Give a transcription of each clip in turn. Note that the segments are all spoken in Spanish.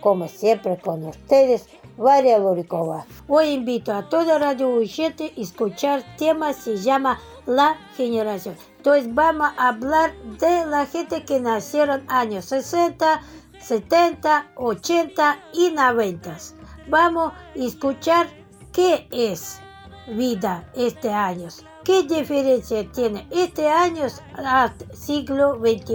como siempre con ustedes, Varia Lurikova. Hoy invito a toda radio oyente a escuchar tema se llama La Generación. Entonces vamos a hablar de la gente que nacieron años 60, 70, 80 y 90. Vamos a escuchar qué es vida este año. ¿Qué diferencia tiene este año al siglo XXI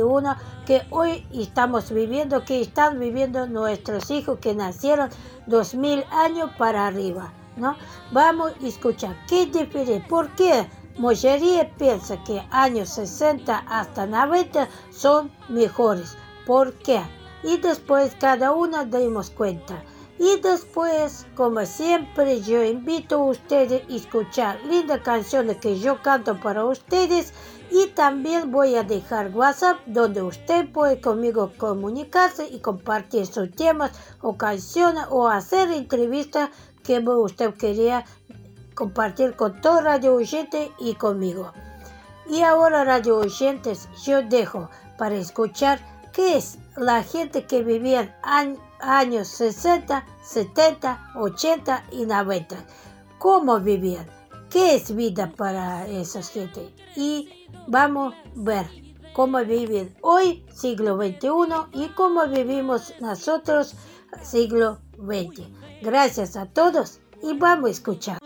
que hoy estamos viviendo, que están viviendo nuestros hijos que nacieron 2000 años para arriba? ¿no? Vamos a escuchar qué diferencia, por qué mayoría piensa que años 60 hasta 90 son mejores, ¿por qué? Y después cada uno demos cuenta. Y después, como siempre, yo invito a ustedes a escuchar lindas canciones que yo canto para ustedes y también voy a dejar WhatsApp donde usted puede conmigo comunicarse y compartir sus temas o canciones o hacer entrevistas que usted quería compartir con todo Radio Oyente y conmigo. Y ahora Radio Oyentes yo dejo para escuchar qué es la gente que vivía en años 60, 70, 80 y 90. ¿Cómo vivían? ¿Qué es vida para esa gente? Y vamos a ver cómo viven hoy, siglo XXI, y cómo vivimos nosotros, siglo XX. Gracias a todos y vamos a escuchar.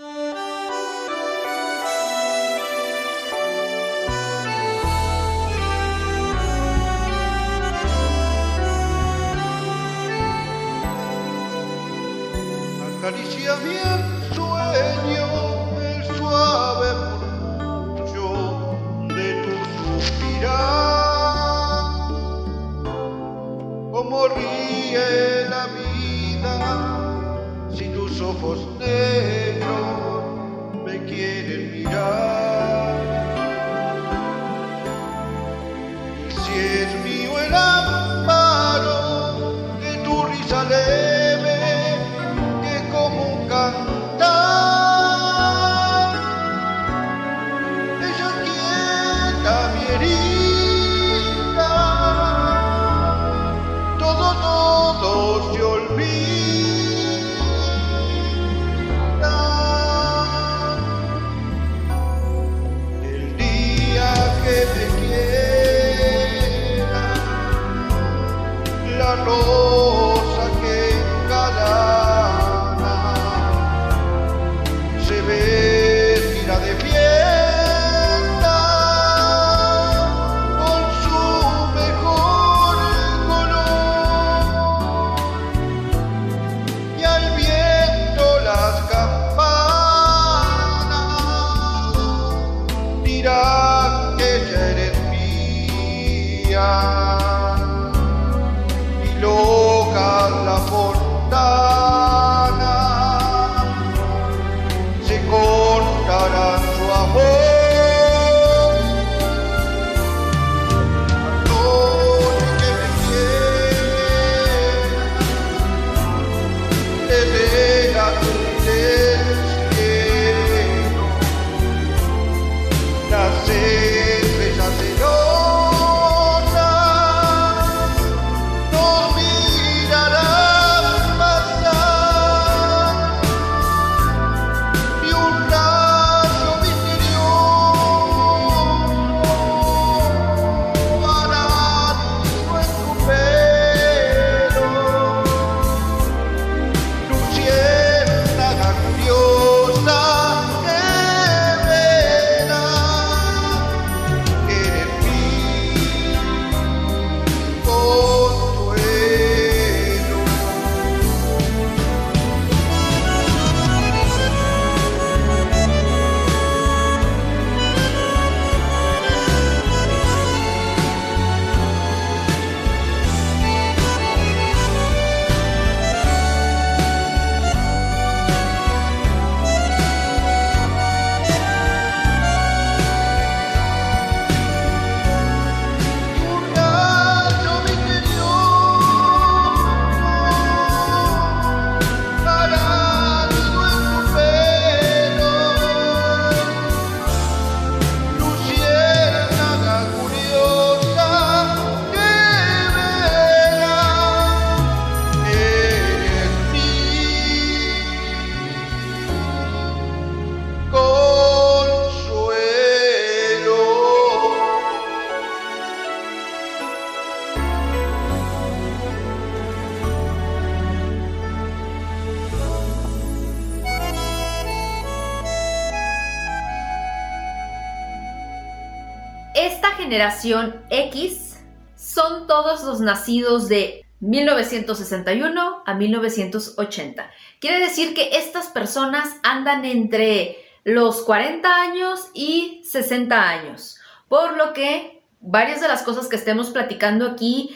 Generación X son todos los nacidos de 1961 a 1980. Quiere decir que estas personas andan entre los 40 años y 60 años, por lo que varias de las cosas que estemos platicando aquí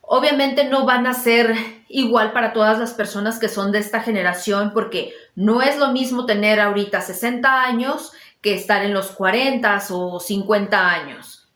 obviamente no van a ser igual para todas las personas que son de esta generación, porque no es lo mismo tener ahorita 60 años que estar en los 40 o 50 años.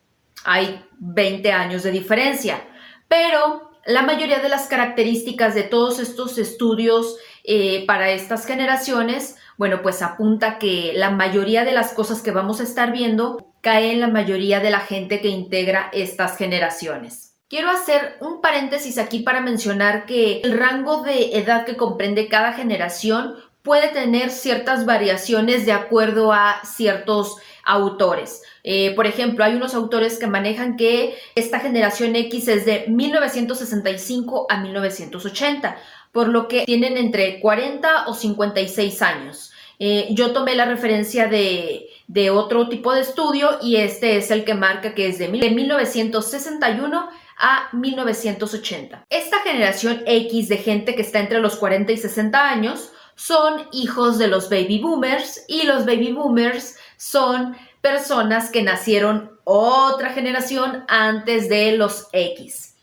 Hay 20 años de diferencia, pero la mayoría de las características de todos estos estudios eh, para estas generaciones, bueno, pues apunta que la mayoría de las cosas que vamos a estar viendo cae en la mayoría de la gente que integra estas generaciones. Quiero hacer un paréntesis aquí para mencionar que el rango de edad que comprende cada generación puede tener ciertas variaciones de acuerdo a ciertos autores. Eh, por ejemplo, hay unos autores que manejan que esta generación X es de 1965 a 1980, por lo que tienen entre 40 o 56 años. Eh, yo tomé la referencia de, de, otro tipo de estudio y este es el que marca que es de 1961 a 1980. Esta generación X de gente que está entre los 40 y 60 años son hijos de los baby boomers y los baby boomers son personas que nacieron otra generación antes de los X.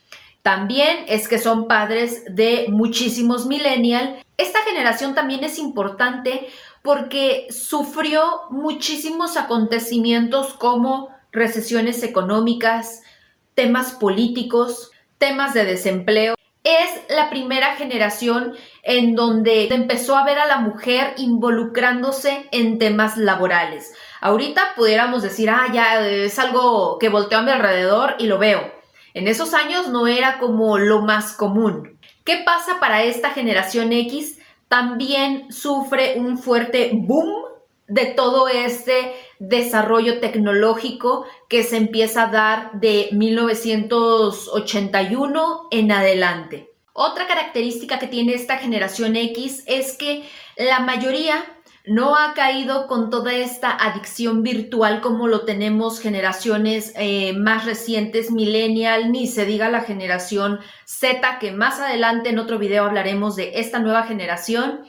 También es que son padres de muchísimos millennials. Esta generación también es importante porque sufrió muchísimos acontecimientos como recesiones económicas, temas políticos, temas de desempleo. Es la primera generación en donde empezó a ver a la mujer involucrándose en temas laborales. Ahorita pudiéramos decir, ah, ya es algo que volteo a mi alrededor y lo veo. En esos años no era como lo más común. ¿Qué pasa para esta generación X? También sufre un fuerte boom de todo este desarrollo tecnológico que se empieza a dar de 1981 en adelante. Otra característica que tiene esta generación X es que la mayoría no ha caído con toda esta adicción virtual como lo tenemos generaciones eh, más recientes, millennial, ni se diga la generación Z, que más adelante en otro video hablaremos de esta nueva generación,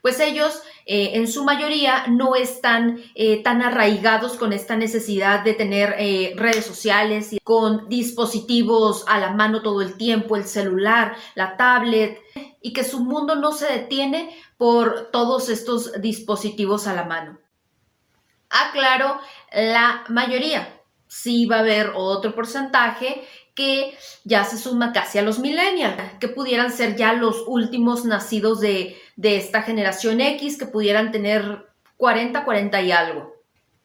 pues ellos eh, en su mayoría no están eh, tan arraigados con esta necesidad de tener eh, redes sociales y con dispositivos a la mano todo el tiempo, el celular, la tablet, y que su mundo no se detiene por todos estos dispositivos a la mano. Aclaro, la mayoría. Sí va a haber otro porcentaje que ya se suma casi a los millennials, que pudieran ser ya los últimos nacidos de, de esta generación X, que pudieran tener 40, 40 y algo.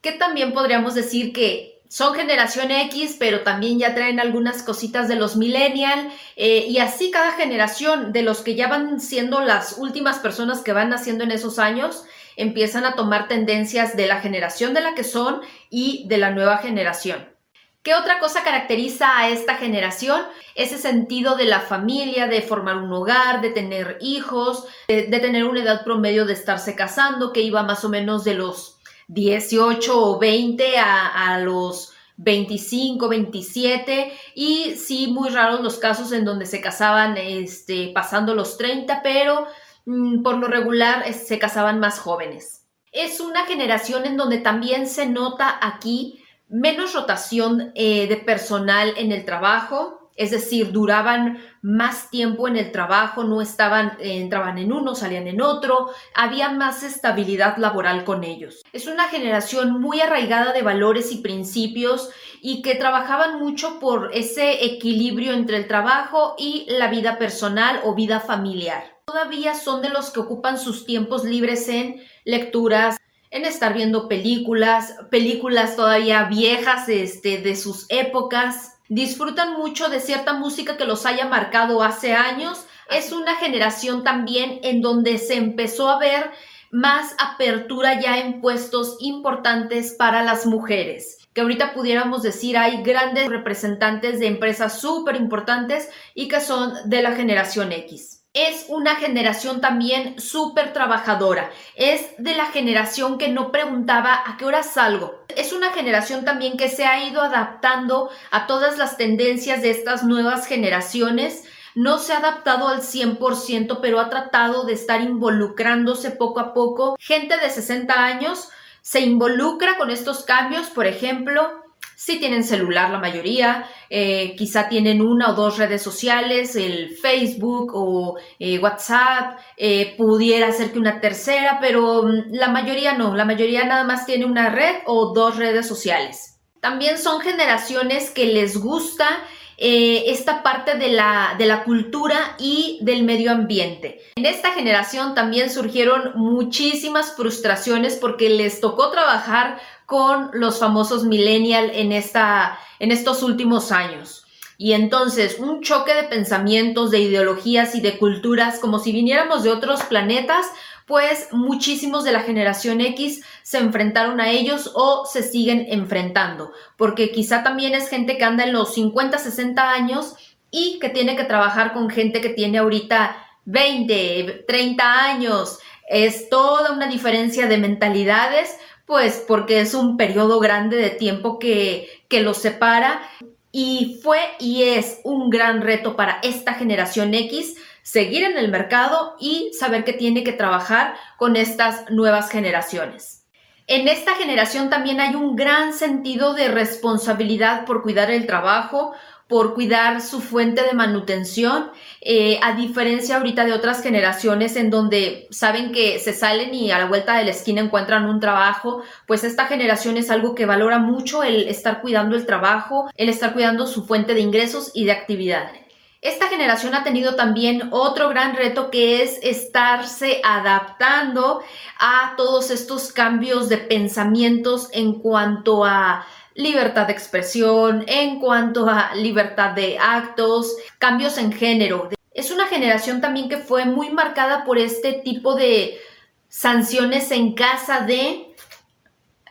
Que también podríamos decir que son generación X, pero también ya traen algunas cositas de los millennials eh, y así cada generación de los que ya van siendo las últimas personas que van naciendo en esos años, empiezan a tomar tendencias de la generación de la que son y de la nueva generación. ¿Qué otra cosa caracteriza a esta generación? Ese sentido de la familia, de formar un hogar, de tener hijos, de, tener una edad promedio de estarse casando, que iba más o menos de los 18 o 20 a, los 25, 27 y sí, muy raros los casos en donde se casaban este, pasando los 30, pero mm, por lo regular se casaban más jóvenes. Es una generación en donde también se nota aquí menos rotación eh, de personal en el trabajo, es decir, duraban más tiempo en el trabajo, no estaban, eh, entraban en uno, salían en otro, había más estabilidad laboral con ellos. Es una generación muy arraigada de valores y principios y que trabajaban mucho por ese equilibrio entre el trabajo y la vida personal o vida familiar. Todavía son de los que ocupan sus tiempos libres en lecturas, en estar viendo películas, películas todavía viejas este, de sus épocas. Disfrutan mucho de cierta música que los haya marcado hace años. Es una generación también en donde se empezó a ver más apertura ya en puestos importantes para las mujeres. Que ahorita pudiéramos decir hay grandes representantes de empresas súper importantes y que son de la generación X. es una generación también súper trabajadora. Es de la generación que no preguntaba a qué hora salgo. Es una generación también que se ha ido adaptando a todas las tendencias de estas nuevas generaciones. No se ha adaptado al 100%, pero ha tratado de estar involucrándose poco a poco. Gente de 60 años se involucra con estos cambios, por ejemplo, si tienen celular la mayoría, eh, quizá tienen una o dos redes sociales, el Facebook o eh, WhatsApp, eh, pudiera ser que una tercera, pero mm, la mayoría no, la mayoría nada más tiene una red o dos redes sociales. También son generaciones que les gusta esta parte de la, de la cultura y del medio ambiente. En esta generación también surgieron muchísimas frustraciones porque les tocó trabajar con los famosos millennial en, esta, en estos últimos años. Y entonces un choque de pensamientos, de ideologías y de culturas, como si viniéramos de otros planetas, pues muchísimos de la generación X se enfrentaron a ellos o se siguen enfrentando, porque quizá también es gente que anda en los 50, 60 años y que tiene que trabajar con gente que tiene ahorita 20, 30 años. Es toda una diferencia de mentalidades, pues porque es un periodo grande de tiempo que, que los separa y fue y es un gran reto para esta generación X seguir en el mercado y saber que tiene que trabajar con estas nuevas generaciones. En esta generación también hay un gran sentido de responsabilidad por cuidar el trabajo, por cuidar su fuente de manutención, eh, a diferencia ahorita de otras generaciones en donde saben que se salen y a la vuelta de la esquina encuentran un trabajo, pues esta generación es algo que valora mucho el estar cuidando el trabajo, el estar cuidando su fuente de ingresos y de actividad. Esta generación ha tenido también otro gran reto que es estarse adaptando a todos estos cambios de pensamientos en cuanto a libertad de expresión, en cuanto a libertad de actos, cambios en género. Es una generación también que fue muy marcada por este tipo de sanciones en casa de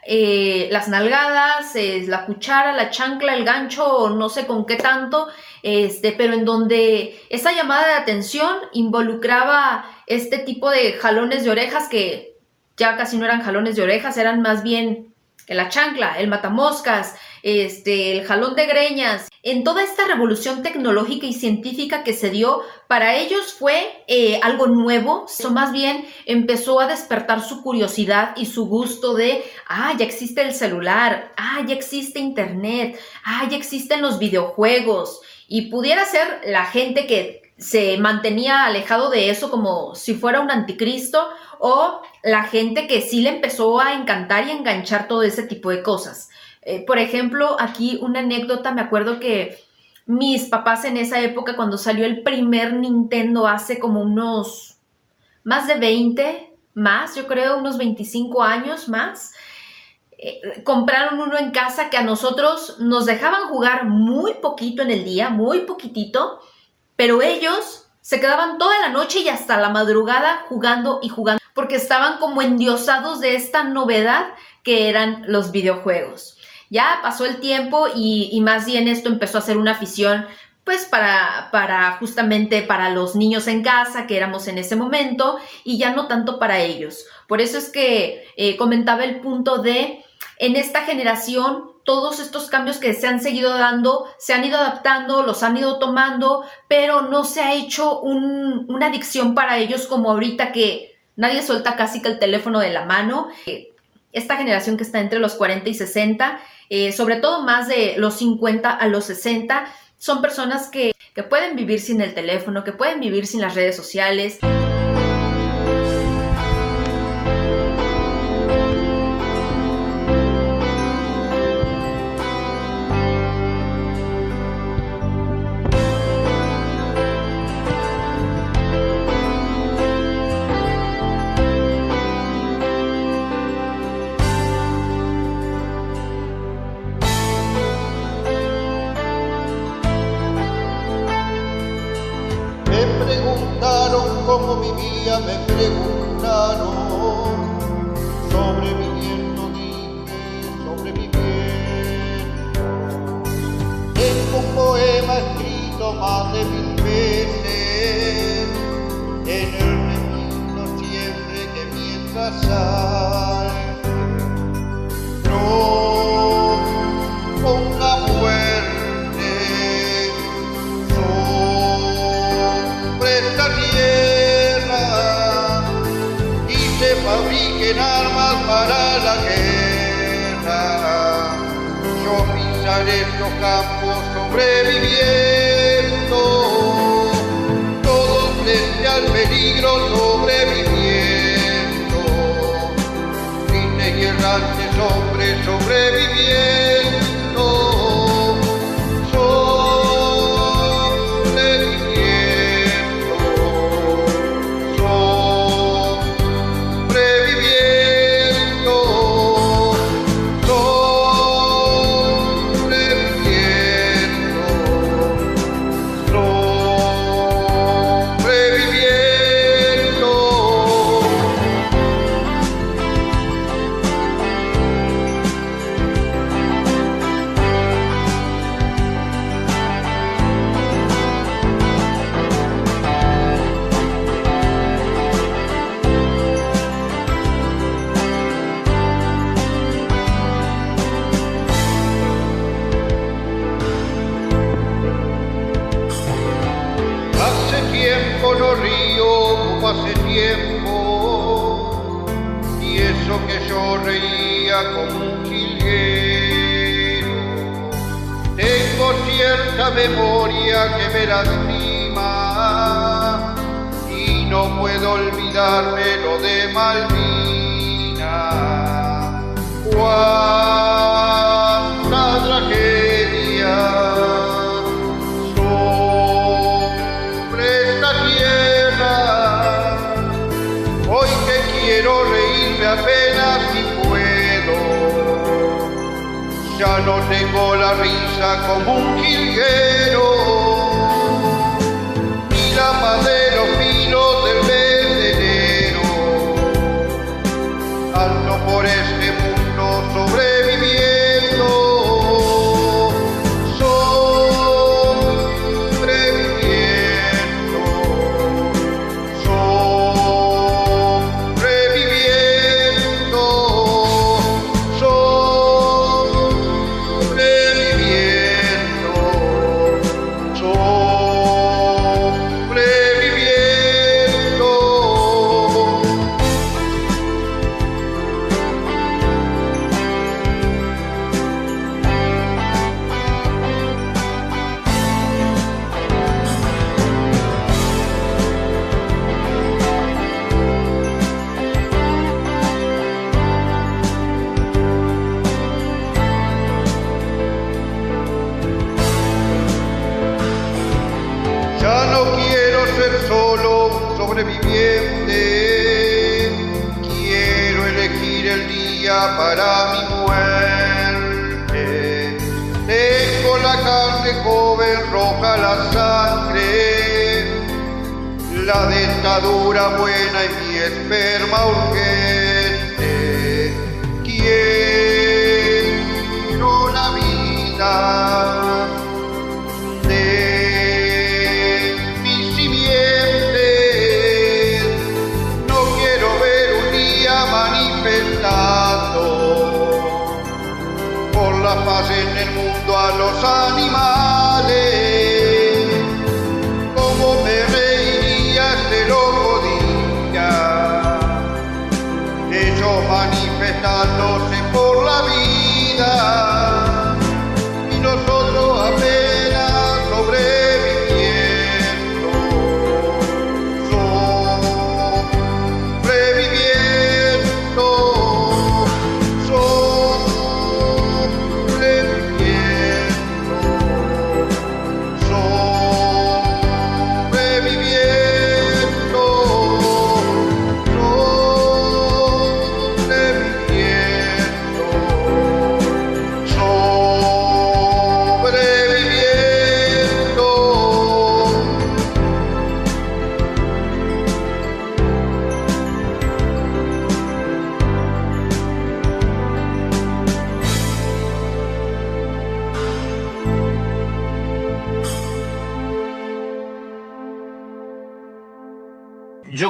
eh, las nalgadas, la cuchara, la chancla, el gancho, no sé con qué tanto, este, pero en donde esa llamada de atención involucraba este tipo de jalones de orejas que ya casi no eran jalones de orejas, eran más bien la chancla, el matamoscas, este, el jalón de greñas, en toda esta revolución tecnológica y científica que se dio, para ellos fue eh, algo nuevo, eso más bien empezó a despertar su curiosidad y su gusto de, ah, ya existe el celular, ah, ya existe internet, ah, ya existen los videojuegos, y pudiera ser la gente que se mantenía alejado de eso como si fuera un anticristo, o la gente que sí le empezó a encantar y enganchar todo ese tipo de cosas. Eh, por ejemplo, aquí una anécdota, me acuerdo que mis papás en esa época, cuando salió el primer Nintendo hace como unos más de 20, más, yo creo, unos 25 años más, eh, compraron uno en casa que a nosotros nos dejaban jugar muy poquito en el día, muy poquitito, pero ellos se quedaban toda la noche y hasta la madrugada jugando y jugando porque estaban como endiosados de esta novedad que eran los videojuegos. Ya pasó el tiempo y, más bien esto empezó a ser una afición pues para, para justamente para los niños en casa que éramos en ese momento y ya no tanto para ellos. Por eso es que eh, comentaba el punto de en esta generación todos estos cambios que se han seguido dando, se han ido adaptando, los han ido tomando, pero no se ha hecho una adicción para ellos como ahorita que Nadie suelta casi que el teléfono de la mano. Esta generación que está entre los 40 y 60, eh, sobre todo más de los 50 a los 60, son personas que, que pueden vivir sin el teléfono, que pueden vivir sin las redes sociales. escrito más de mil veces. En el reino siempre que mientras hay. No ponga fuerte sobre esta tierra y se fabriquen armas para la guerra. Yo pisaré los campos sobreviviendo, todos frente al peligro sobreviviendo, firme y errante sobre sobreviviendo. la risa como un jilguero. por la paz en el mundo a los animales.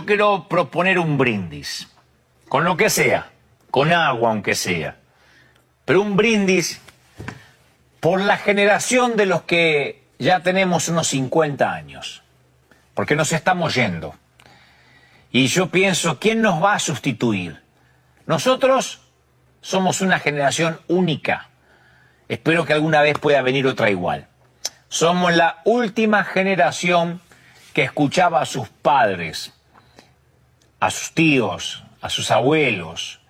quiero proponer un brindis, con lo que sea, con agua aunque sea, pero un brindis por la generación de los que ya tenemos unos 50 años, porque nos estamos yendo. Y yo pienso, ¿quién nos va a sustituir? Nosotros somos una generación única. Espero que alguna vez pueda venir otra igual. Somos la última generación que escuchaba a sus padres, a sus tíos, a sus abuelos.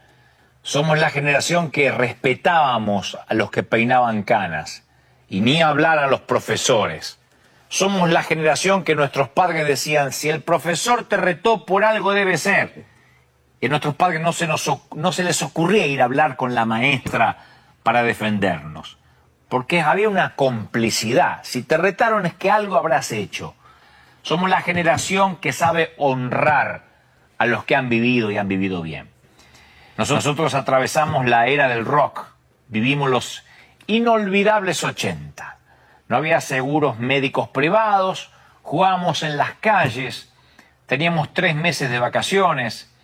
Somos la generación que respetábamos a los que peinaban canas y ni hablar a los profesores. Somos la generación que nuestros padres decían, si el profesor te retó por algo debe ser. Y a nuestros padres no se, nos, no se les ocurría ir a hablar con la maestra para defendernos. Porque había una complicidad. Si te retaron es que algo habrás hecho. Somos la generación que sabe honrar a los que han vivido y han vivido bien. Nosotros atravesamos la era del rock, vivimos los inolvidables 80. No había seguros médicos privados, jugábamos en las calles, teníamos tres meses de vacaciones.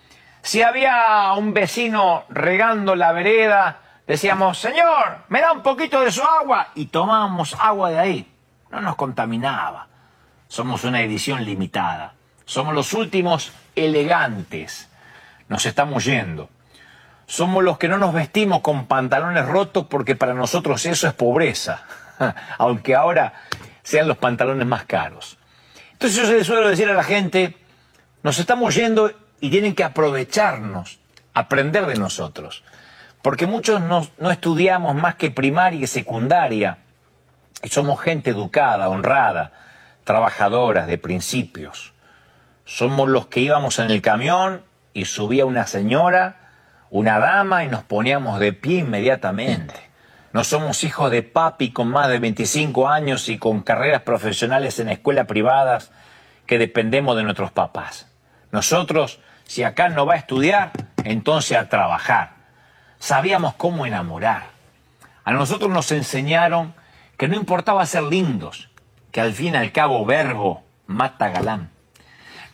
Si había un vecino regando la vereda, decíamos, Señor, me da un poquito de su agua y tomábamos agua de ahí. No nos contaminaba. Somos una edición limitada. Somos los últimos elegantes. Nos estamos yendo. Somos los que no nos vestimos con pantalones rotos porque para nosotros eso es pobreza. Aunque ahora sean los pantalones más caros. Entonces yo se le suelo decir a la gente, nos estamos yendo y tienen que aprovecharnos, aprender de nosotros. Porque muchos no, no estudiamos más que primaria y secundaria. Y somos gente educada, honrada, trabajadoras, de principios. Somos los que íbamos en el camión y subía una señora, una dama y nos poníamos de pie inmediatamente. No somos hijos de papi con más de 25 años y con carreras profesionales en escuelas privadas que dependemos de nuestros papás. Nosotros, si acá no va a estudiar, entonces a trabajar. Sabíamos cómo enamorar. A nosotros nos enseñaron que no importaba ser lindos, que al fin y al cabo verbo mata galán.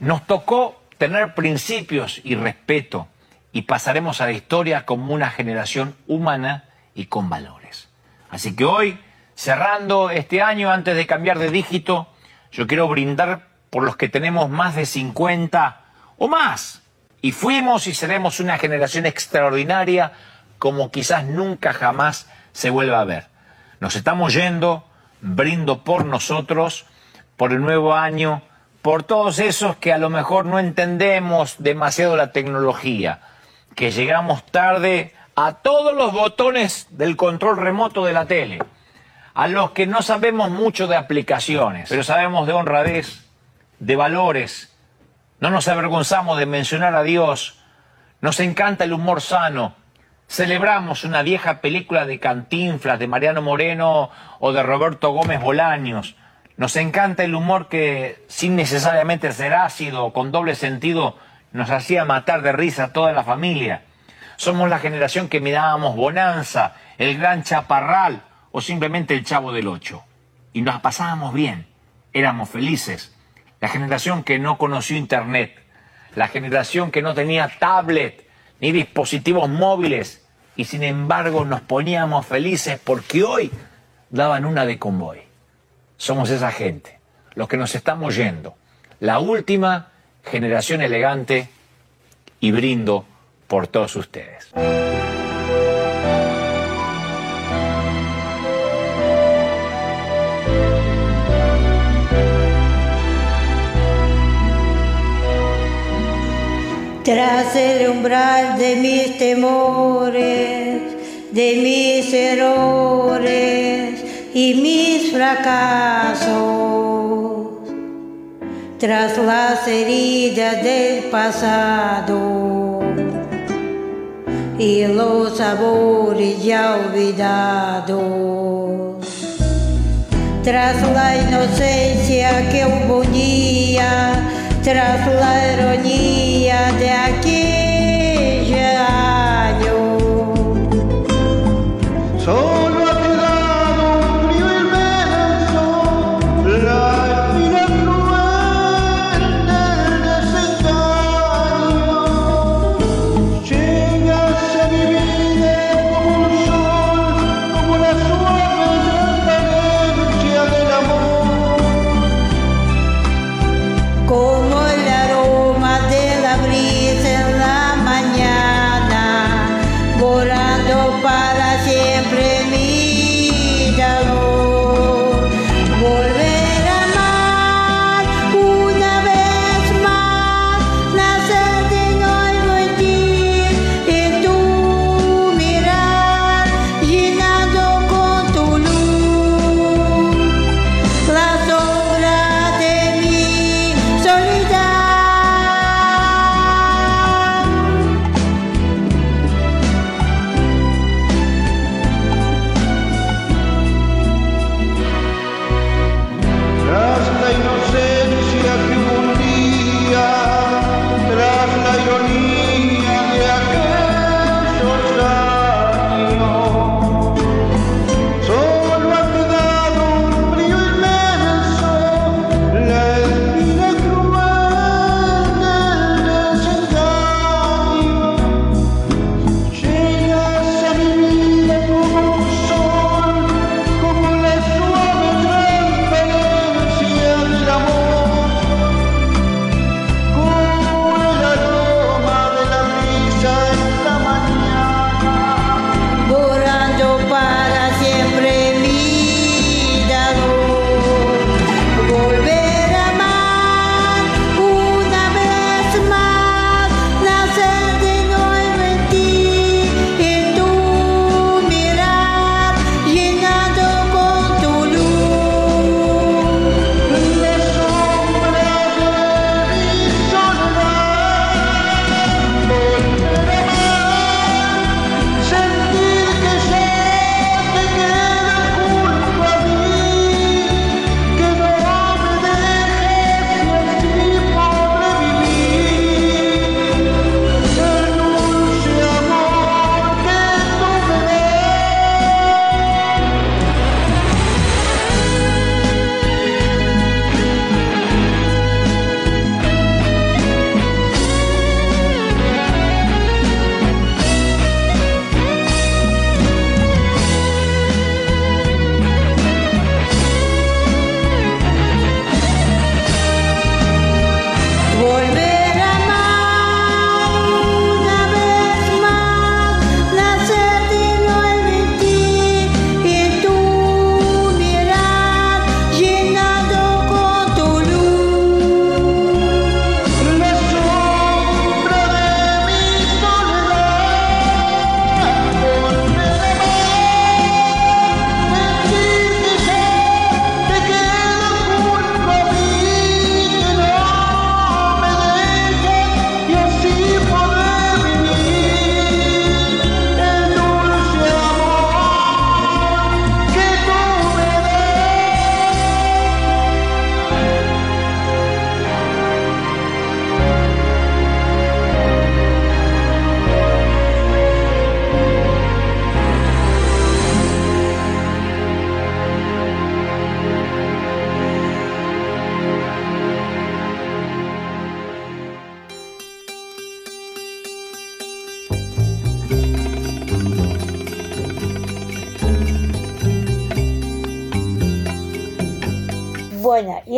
Nos tocó tener principios y respeto y pasaremos a la historia como una generación humana y con valores. Así que hoy, cerrando este año, antes de cambiar de dígito, yo quiero brindar por los que tenemos más de 50 o más. Y fuimos y seremos una generación extraordinaria como quizás nunca jamás se vuelva a ver. Nos estamos yendo, brindo por nosotros, por el nuevo año, por todos esos que a lo mejor no entendemos demasiado la tecnología, que llegamos tarde a todos los botones del control remoto de la tele, a los que no sabemos mucho de aplicaciones, pero sabemos de honradez, de valores, no nos avergonzamos de mencionar a Dios, nos encanta el humor sano, Celebramos una vieja película de Cantinflas, de Mariano Moreno o de Roberto Gómez Bolaños. Nos encanta el humor que, sin necesariamente ser ácido o con doble sentido, nos hacía matar de risa a toda la familia. Somos la generación que mirábamos Bonanza, el Gran Chaparral o simplemente el Chavo del Ocho. Y nos pasábamos bien, éramos felices. La generación que no conoció Internet, la generación que no tenía tablet, ni dispositivos móviles, y sin embargo nos poníamos felices porque hoy daban una de convoy. Somos esa gente, los que nos estamos yendo, la última generación elegante y brindo por todos ustedes. Tras el umbral de mis temores, de mis errores y mis fracasos, tras las heridas del pasado y los sabores ya olvidados, tras la inocencia que día, tras la ironía de aquel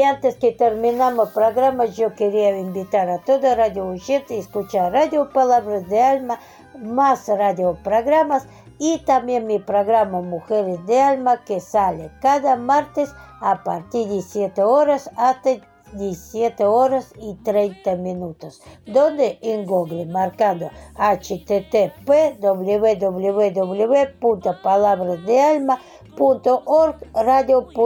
antes que terminamos programa, yo quería invitar a todo radio oyente a escuchar Radio Palabras de Alma, más radio programas y también mi programa Mujeres de Alma que sale cada martes a partir de 7 horas hasta 17 horas y 30 minutos, donde en Google marcando http www.palabrasdealma.org radio.html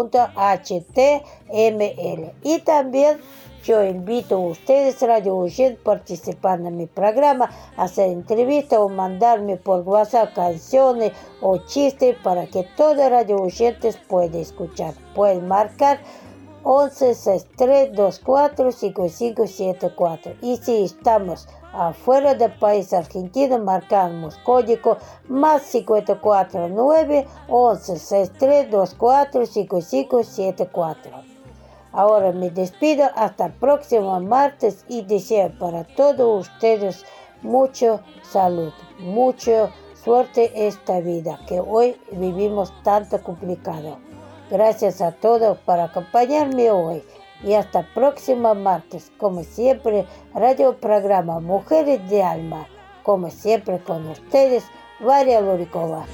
y también yo invito a ustedes, Radio Oyentes, participar en mi programa, hacer entrevistas o mandarme por WhatsApp canciones o chistes para que todo Radio Oyentes pueda escuchar. Pueden marcar 11 63 24 5574 y si estamos afuera del país argentino marcamos código más 54 9 11 63 24 5574 ahora me despido hasta el próximo martes y deseo para todos ustedes mucho salud mucha suerte esta vida que hoy vivimos tanto complicado. Gracias a todos por acompañarme hoy y hasta próximo martes. Como siempre, radio programa Mujeres de Alma. Como siempre con ustedes, Varia Lurikova.